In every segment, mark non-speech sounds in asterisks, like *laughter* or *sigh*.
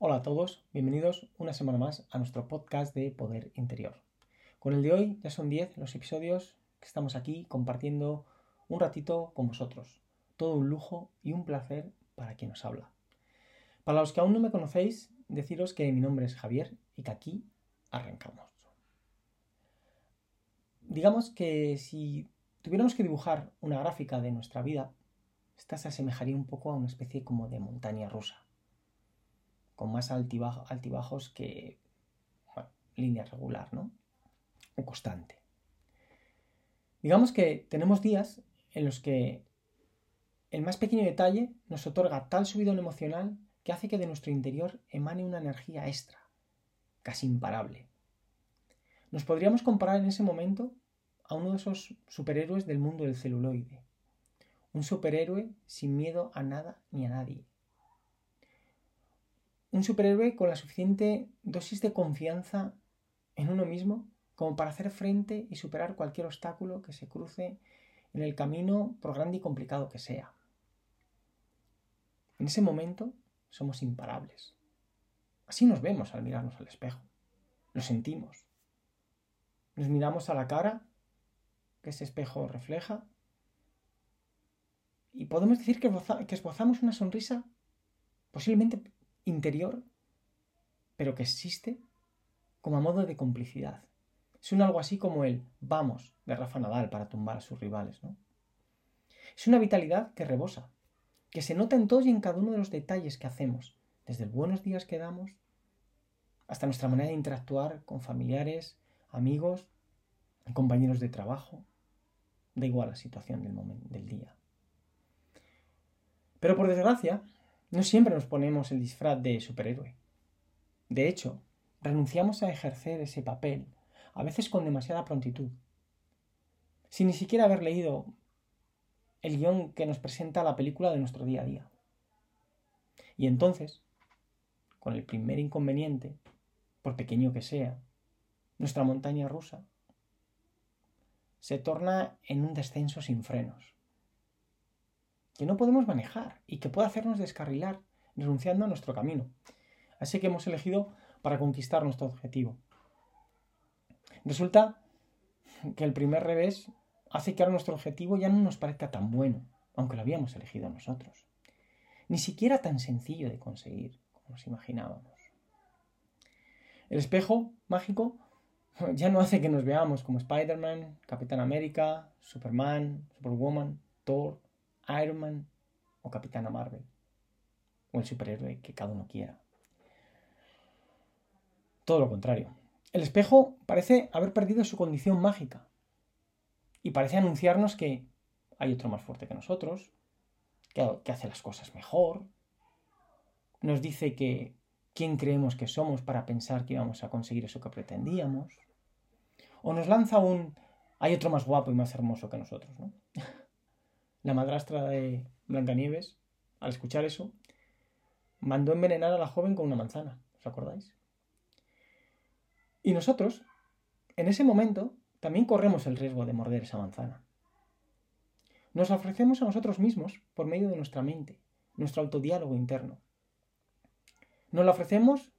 Hola a todos, bienvenidos una semana más a nuestro podcast de Poder Interior. Con el de hoy ya son 10 los episodios que estamos aquí compartiendo un ratito con vosotros. Todo un lujo y un placer para quien nos habla. Para los que aún no me conocéis, deciros que mi nombre es Javier y que aquí arrancamos. Digamos que si tuviéramos que dibujar una gráfica de nuestra vida, esta se asemejaría un poco a una especie como de montaña rusa, con más altibajos que línea regular, ¿no? O constante. Digamos que tenemos días en los que el más pequeño detalle nos otorga tal subidón emocional que hace que de nuestro interior emane una energía extra, casi imparable. Nos podríamos comparar en ese momento a uno de esos superhéroes del mundo del celuloide. Un superhéroe sin miedo a nada ni a nadie. Un superhéroe con la suficiente dosis de confianza en uno mismo como para hacer frente y superar cualquier obstáculo que se cruce en el camino, por grande y complicado que sea. En ese momento somos imparables. Así nos vemos al mirarnos al espejo. Lo sentimos. Nos miramos a la cara que ese espejo refleja y podemos decir que, esbozamos una sonrisa posiblemente interior, pero que existe como a modo de complicidad. Es un algo así como el vamos de Rafa Nadal para tumbar a sus rivales. ¿no? Es una vitalidad que rebosa, que se nota en todos y en cada uno de los detalles que hacemos, desde el buenos días que damos hasta nuestra manera de interactuar con familiares, amigos, compañeros de trabajo. Da igual la situación del, momento, del día. Pero por desgracia, no siempre nos ponemos el disfraz de superhéroe. De hecho, renunciamos a ejercer ese papel, a veces con demasiada prontitud, sin ni siquiera haber leído el guion que nos presenta la película de nuestro día a día. Y entonces, con el primer inconveniente, por pequeño que sea, nuestra montaña rusa se torna en un descenso sin frenos, que no podemos manejar y que puede hacernos descarrilar, renunciando a nuestro camino. Así que hemos elegido para conquistar nuestro objetivo. Resulta que el primer revés hace que ahora nuestro objetivo ya no nos parezca tan bueno, aunque lo habíamos elegido nosotros. Ni siquiera tan sencillo de conseguir como nos imaginábamos. El espejo mágico ya no hace que nos veamos como Spider-Man, Capitán América, Superman, Superwoman, Thor, Iron Man o Capitana Marvel. O el superhéroe que cada uno quiera. Todo lo contrario. El espejo parece haber perdido su condición mágica y parece anunciarnos que hay otro más fuerte que nosotros, que, hace las cosas mejor. Nos dice que quién creemos que somos para pensar que íbamos a conseguir eso que pretendíamos. O nos lanza un hay otro más guapo y más hermoso que nosotros, ¿no? *laughs* La madrastra de Blancanieves, al escuchar eso, mandó envenenar a la joven con una manzana, ¿os acordáis? Y nosotros, en ese momento, también corremos el riesgo de morder esa manzana. Nos ofrecemos a nosotros mismos por medio de nuestra mente, nuestro autodiálogo interno. Nos lo ofrecemos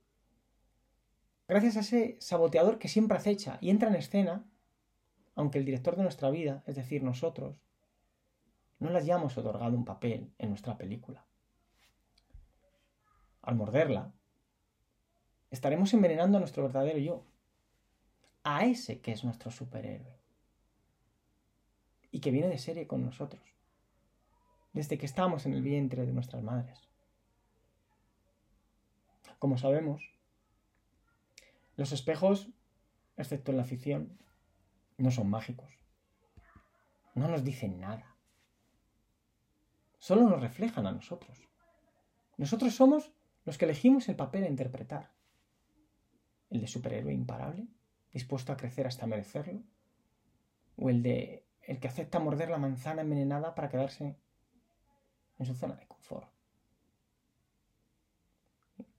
gracias a ese saboteador que siempre acecha y entra en escena, aunque el director de nuestra vida, es decir, nosotros, no le hayamos otorgado un papel en nuestra película. Al morderla, estaremos envenenando a nuestro verdadero yo, a ese que es nuestro superhéroe y que viene de serie con nosotros, desde que estamos en el vientre de nuestras madres. Como sabemos, los espejos, excepto en la ficción, no son mágicos. No nos dicen nada. Solo nos reflejan a nosotros. Nosotros somos los que elegimos el papel a interpretar. El de superhéroe imparable dispuesto a crecer hasta merecerlo, o el de el que acepta morder la manzana envenenada para quedarse en su zona de confort,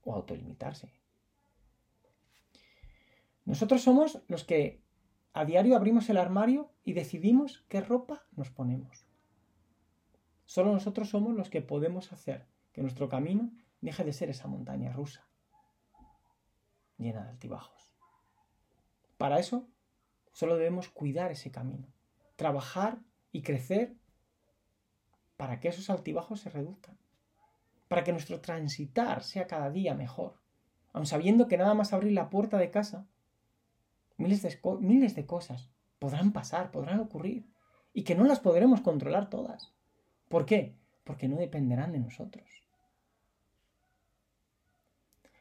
o autolimitarse. Nosotros somos los que a diario abrimos el armario y decidimos qué ropa nos ponemos. Solo nosotros somos los que podemos hacer que nuestro camino deje de ser esa montaña rusa, llena de altibajos. Para eso, solo debemos cuidar ese camino, trabajar y crecer para que esos altibajos se reduzcan, para que nuestro transitar sea cada día mejor, aun sabiendo que nada más abrir la puerta de casa, miles de, miles de cosas podrán pasar, podrán ocurrir, y que no las podremos controlar todas. ¿Por qué? Porque no dependerán de nosotros.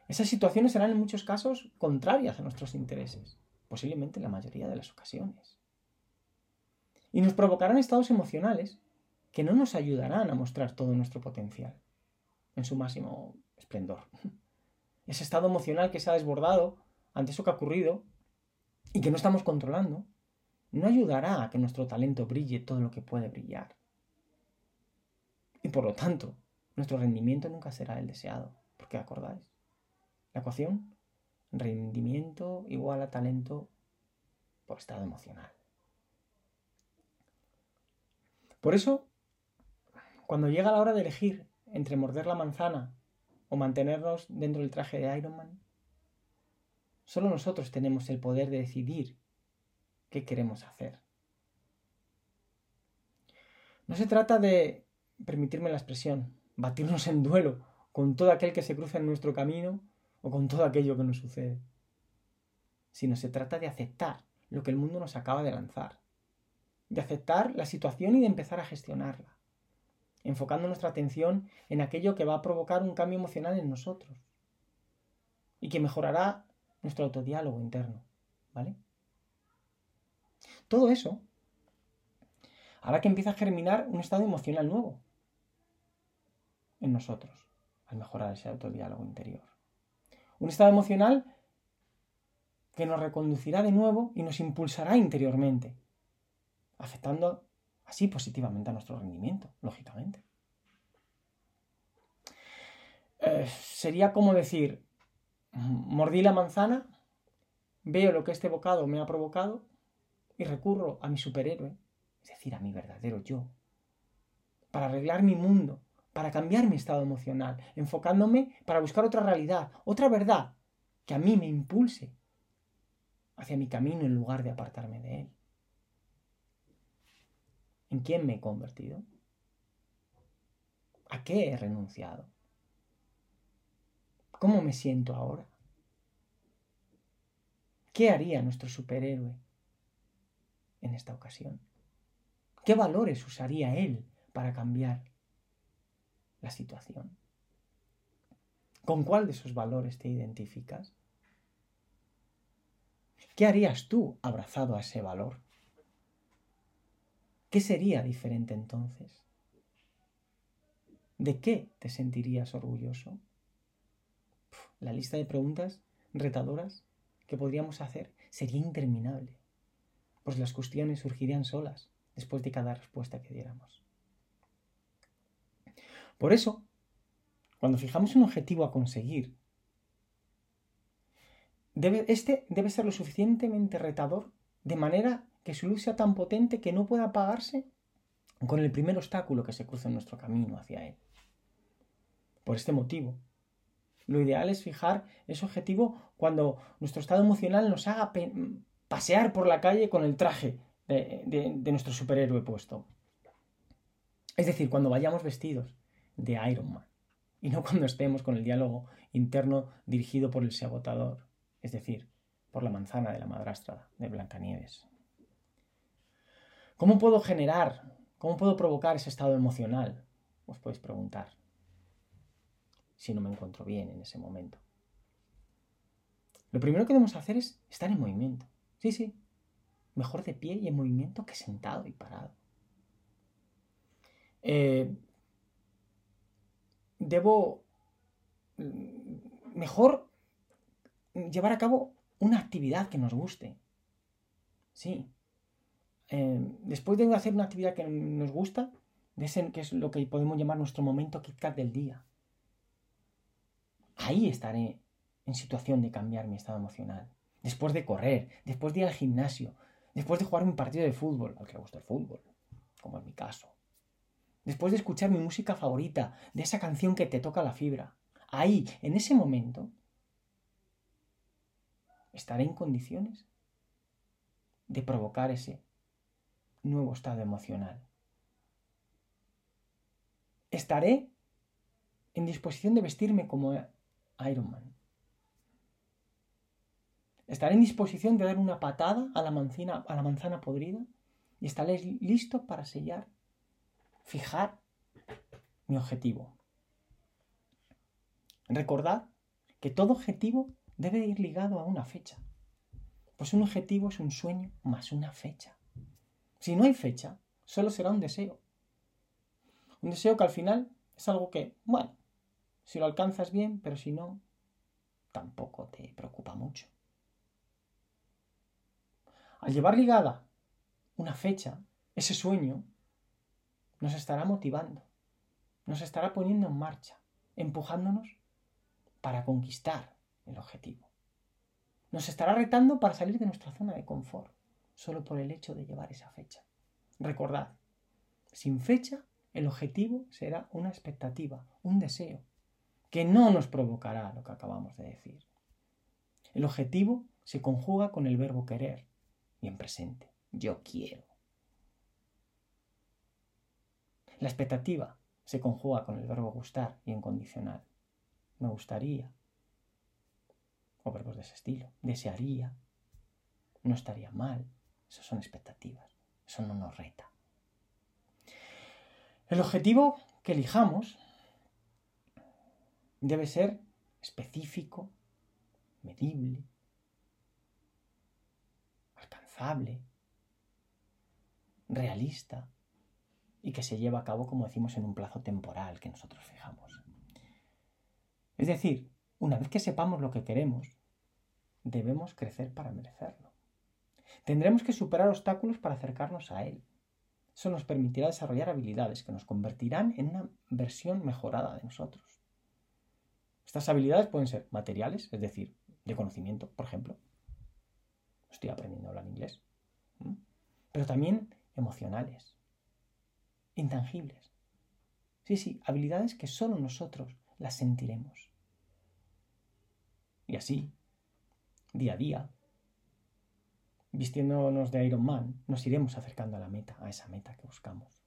Esas situaciones serán en muchos casos contrarias a nuestros intereses, posiblemente en la mayoría de las ocasiones. Y nos provocarán estados emocionales que no nos ayudarán a mostrar todo nuestro potencial en su máximo esplendor. Ese estado emocional que se ha desbordado ante eso que ha ocurrido y que no estamos controlando, no ayudará a que nuestro talento brille todo lo que puede brillar. Por lo tanto, nuestro rendimiento nunca será el deseado, porque acordáis, la ecuación, rendimiento igual a talento por estado emocional. Por eso, cuando llega la hora de elegir entre morder la manzana o mantenernos dentro del traje de Iron Man, solo nosotros tenemos el poder de decidir qué queremos hacer. No se trata de, permitirme la expresión, batirnos en duelo con todo aquel que se cruza en nuestro camino o con todo aquello que nos sucede, sino se trata de aceptar lo que el mundo nos acaba de lanzar, de aceptar la situación y de empezar a gestionarla, enfocando nuestra atención en aquello que va a provocar un cambio emocional en nosotros y que mejorará nuestro autodiálogo interno, ¿vale? Todo eso hará que empiece a germinar un estado emocional nuevo en nosotros, al mejorar ese autodiálogo interior. Un estado emocional que nos reconducirá de nuevo y nos impulsará interiormente, afectando así positivamente a nuestro rendimiento, lógicamente. Eh, sería como decir, mordí la manzana, veo lo que este bocado me ha provocado y recurro a mi superhéroe, es decir, a mi verdadero yo, para arreglar mi mundo, para cambiar mi estado emocional, enfocándome para buscar otra realidad, otra verdad que a mí me impulse hacia mi camino en lugar de apartarme de él. ¿En quién me he convertido? ¿A qué he renunciado? ¿Cómo me siento ahora? ¿Qué haría nuestro superhéroe en esta ocasión? ¿Qué valores usaría él para cambiar la situación? ¿Con cuál de esos valores te identificas? ¿Qué harías tú abrazado a ese valor? ¿Qué sería diferente entonces? ¿De qué te sentirías orgulloso? La lista de preguntas retadoras que podríamos hacer sería interminable, pues las cuestiones surgirían solas después de cada respuesta que diéramos. Por eso, cuando fijamos un objetivo a conseguir, este debe ser lo suficientemente retador de manera que su luz sea tan potente que no pueda apagarse con el primer obstáculo que se cruza en nuestro camino hacia él. Por este motivo, lo ideal es fijar ese objetivo cuando nuestro estado emocional nos haga pasear por la calle con el traje de nuestro superhéroe puesto. Es decir, cuando vayamos vestidos de Iron Man y no *laughs* cuando estemos con el diálogo interno dirigido por el sabotador, es decir, por la manzana de la madrastra de Blancanieves. ¿Cómo puedo generar, cómo puedo provocar ese estado emocional? Os podéis preguntar si no me encuentro bien en ese momento. Lo primero que debemos hacer es estar en movimiento. Sí, sí. Mejor de pie y en movimiento que sentado y parado. Eh, debo mm, mejor llevar a cabo una actividad que nos guste. Sí. Eh, después de hacer una actividad que nos gusta, que es lo que podemos llamar nuestro momento KitKat del día, ahí estaré en situación de cambiar mi estado emocional. Después de correr, después de ir al gimnasio, después de jugar un partido de fútbol, al que le gusta el fútbol, como en mi caso. Después de escuchar mi música favorita, de esa canción que te toca la fibra. Ahí, en ese momento, ¿estaré en condiciones de provocar ese nuevo estado emocional? ¿Estaré en disposición de vestirme como Iron Man? ¿Estaré en disposición de dar una patada a la, manzana, podrida? ¿Y estaré listo para sellar, fijar mi objetivo? Recordad que todo objetivo debe ir ligado a una fecha. Pues un objetivo es un sueño más una fecha. Si no hay fecha, solo será un deseo. Un deseo que al final es algo que, bueno, si lo alcanzas bien, pero si no, tampoco te preocupa mucho. Al llevar ligada una fecha, ese sueño, nos estará motivando, nos estará poniendo en marcha, empujándonos para conquistar el objetivo. Nos estará retando para salir de nuestra zona de confort, solo por el hecho de llevar esa fecha. Recordad, sin fecha, el objetivo será una expectativa, un deseo, que no nos provocará lo que acabamos de decir. El objetivo se conjuga con el verbo querer, y en presente. Yo quiero. La expectativa se conjuga con el verbo gustar y en condicional. Me gustaría. O verbos de ese estilo. Desearía. No estaría mal. Esas son expectativas. Eso no nos reta. El objetivo que elijamos debe ser específico, medible, realista y que se lleva a cabo, como decimos, en un plazo temporal que nosotros fijamos. Es decir, una vez que sepamos lo que queremos, debemos crecer para merecerlo. Tendremos que superar obstáculos para acercarnos a él. Eso nos permitirá desarrollar habilidades que nos convertirán en una versión mejorada de nosotros. Estas habilidades pueden ser materiales, es decir, de conocimiento, por ejemplo, estoy aprendiendo a hablar inglés. Pero también emocionales, intangibles. Sí, sí, habilidades que solo nosotros las sentiremos. Y así, día a día, vistiéndonos de Iron Man, nos iremos acercando a la meta, a esa meta que buscamos.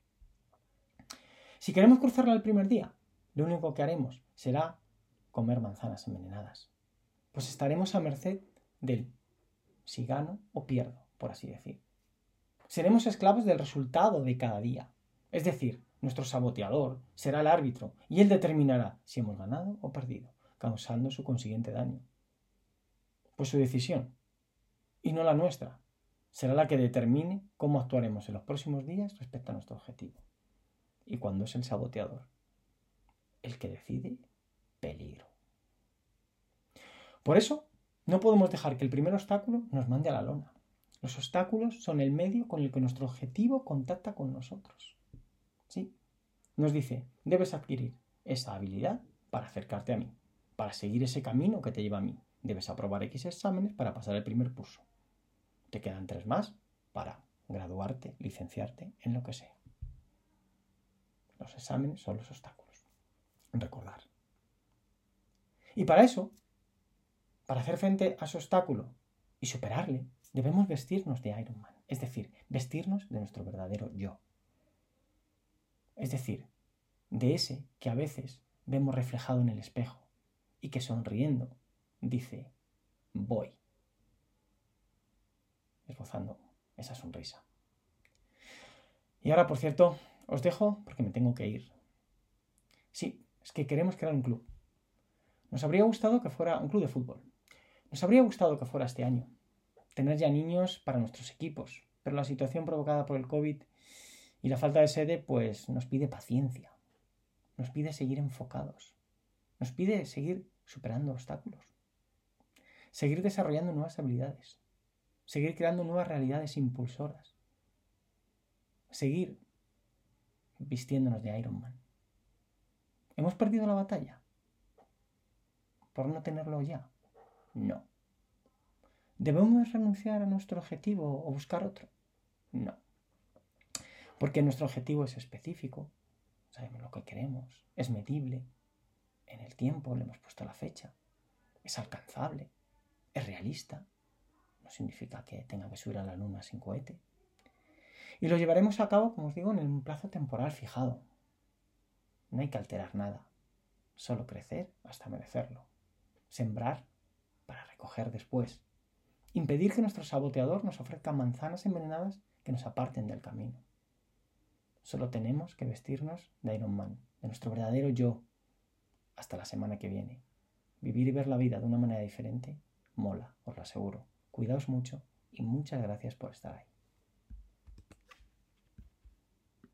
Si queremos cruzarla el primer día, lo único que haremos será comer manzanas envenenadas, pues estaremos a merced del si gano o pierdo, por así decir. Seremos esclavos del resultado de cada día. Es decir, nuestro saboteador será el árbitro y él determinará si hemos ganado o perdido, causando su consiguiente daño. Pues su decisión, y no la nuestra, será la que determine cómo actuaremos en los próximos días respecto a nuestro objetivo. Y cuando es el saboteador el que decide, peligro. Por eso, no podemos dejar que el primer obstáculo nos mande a la lona. Los obstáculos son el medio con el que nuestro objetivo contacta con nosotros. Nos dice, debes adquirir esa habilidad para acercarte a mí, para seguir ese camino que te lleva a mí. Debes aprobar X exámenes para pasar el primer curso. Te quedan tres más para graduarte, licenciarte en lo que sea. Los exámenes son los obstáculos. Recordar. Y para eso para hacer frente a ese obstáculo y superarle, debemos vestirnos de Iron Man, es decir, vestirnos de nuestro verdadero yo. Es decir, de ese que a veces vemos reflejado en el espejo y que sonriendo dice, voy, esbozando esa sonrisa. Y ahora, por cierto, os dejo porque me tengo que ir. Sí, es que queremos crear un club. Nos habría gustado que fuera un club de fútbol, nos habría gustado que fuera este año, tener ya niños para nuestros equipos, pero la situación provocada por el COVID y la falta de sede pues nos pide paciencia, nos pide seguir enfocados, nos pide seguir superando obstáculos, seguir desarrollando nuevas habilidades, seguir creando nuevas realidades impulsoras, seguir vistiéndonos de Iron Man. ¿Hemos perdido la batalla? Por no tenerlo ya. No. ¿Debemos renunciar a nuestro objetivo o buscar otro? No. Porque nuestro objetivo es específico, sabemos lo que queremos, es medible, en el tiempo le hemos puesto la fecha, es alcanzable, es realista, significa que tenga que subir a la luna sin cohete. Y lo llevaremos a cabo, como os digo, en un plazo temporal fijado. No hay que alterar nada, solo crecer hasta merecerlo. Sembrar para recoger después. Impedir que nuestro saboteador nos ofrezca manzanas envenenadas que nos aparten del camino. Solo tenemos que vestirnos de Iron Man, de nuestro verdadero yo. Hasta la semana que viene. Vivir y ver la vida de una manera diferente mola, os lo aseguro. Cuidaos mucho y muchas gracias por estar ahí.